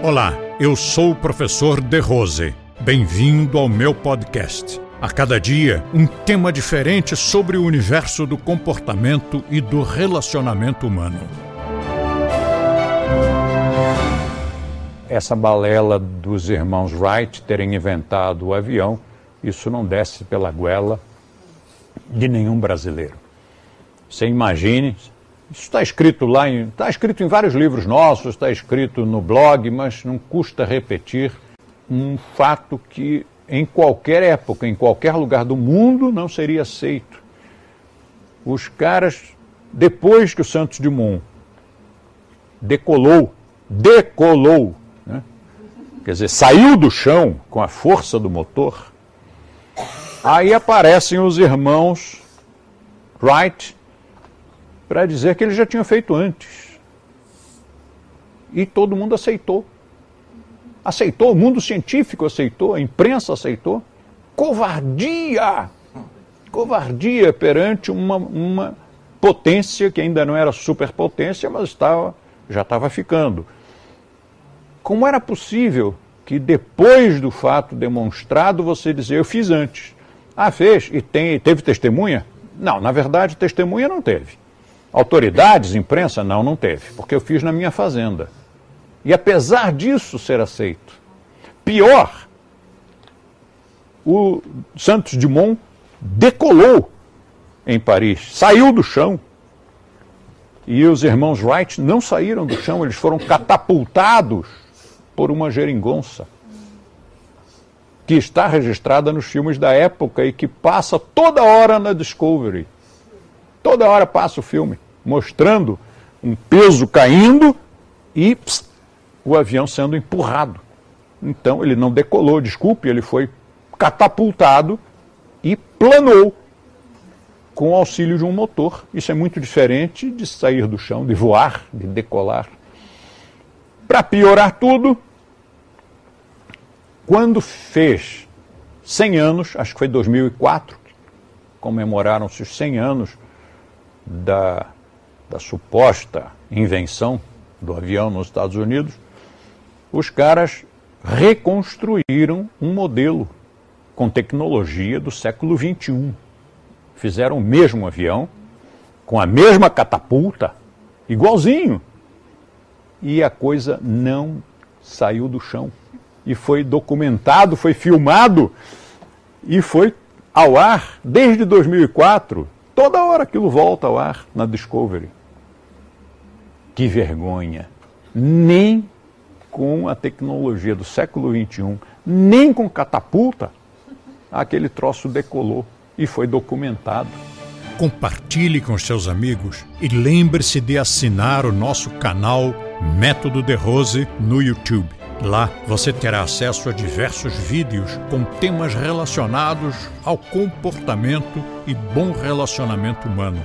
Olá, eu sou o professor De Rose. Bem-vindo ao meu podcast. A cada dia, um tema diferente sobre o universo do comportamento e do relacionamento humano. Essa balela dos irmãos Wright terem inventado o avião, isso não desce pela goela de nenhum brasileiro. Você imagine, isso está escrito lá, em, está escrito em vários livros nossos, está escrito no blog, mas não custa repetir um fato que em qualquer época, em qualquer lugar do mundo, não seria aceito. Os caras, depois que o Santos Dumont decolou, decolou, né? quer dizer, saiu do chão com a força do motor, aí aparecem os irmãos Wright para dizer que ele já tinha feito antes. E todo mundo aceitou. Aceitou, o mundo científico aceitou, a imprensa aceitou. Covardia! Covardia perante uma, uma potência que ainda não era superpotência, mas estava, já estava ficando. Como era possível que depois do fato demonstrado você dizer eu fiz antes? Ah, fez e tem, teve testemunha? Não, na verdade, testemunha não teve. Autoridades, imprensa? Não, não teve, porque eu fiz na minha fazenda. E apesar disso ser aceito, pior, o Santos Dumont decolou em Paris, saiu do chão. E os irmãos Wright não saíram do chão, eles foram catapultados por uma geringonça que está registrada nos filmes da época e que passa toda hora na Discovery. Toda hora passa o filme mostrando um peso caindo e pss, o avião sendo empurrado. Então ele não decolou, desculpe, ele foi catapultado e planou com o auxílio de um motor. Isso é muito diferente de sair do chão, de voar, de decolar. Para piorar tudo, quando fez 100 anos, acho que foi 2004, comemoraram-se os 100 anos da, da suposta invenção do avião nos Estados Unidos, os caras reconstruíram um modelo com tecnologia do século XXI. Fizeram o mesmo avião, com a mesma catapulta, igualzinho. E a coisa não saiu do chão e foi documentado, foi filmado e foi ao ar desde 2004. Toda hora aquilo volta ao ar na Discovery. Que vergonha! Nem com a tecnologia do século XXI, nem com catapulta, aquele troço decolou e foi documentado. Compartilhe com seus amigos e lembre-se de assinar o nosso canal Método de Rose no YouTube. Lá você terá acesso a diversos vídeos com temas relacionados ao comportamento e bom relacionamento humano.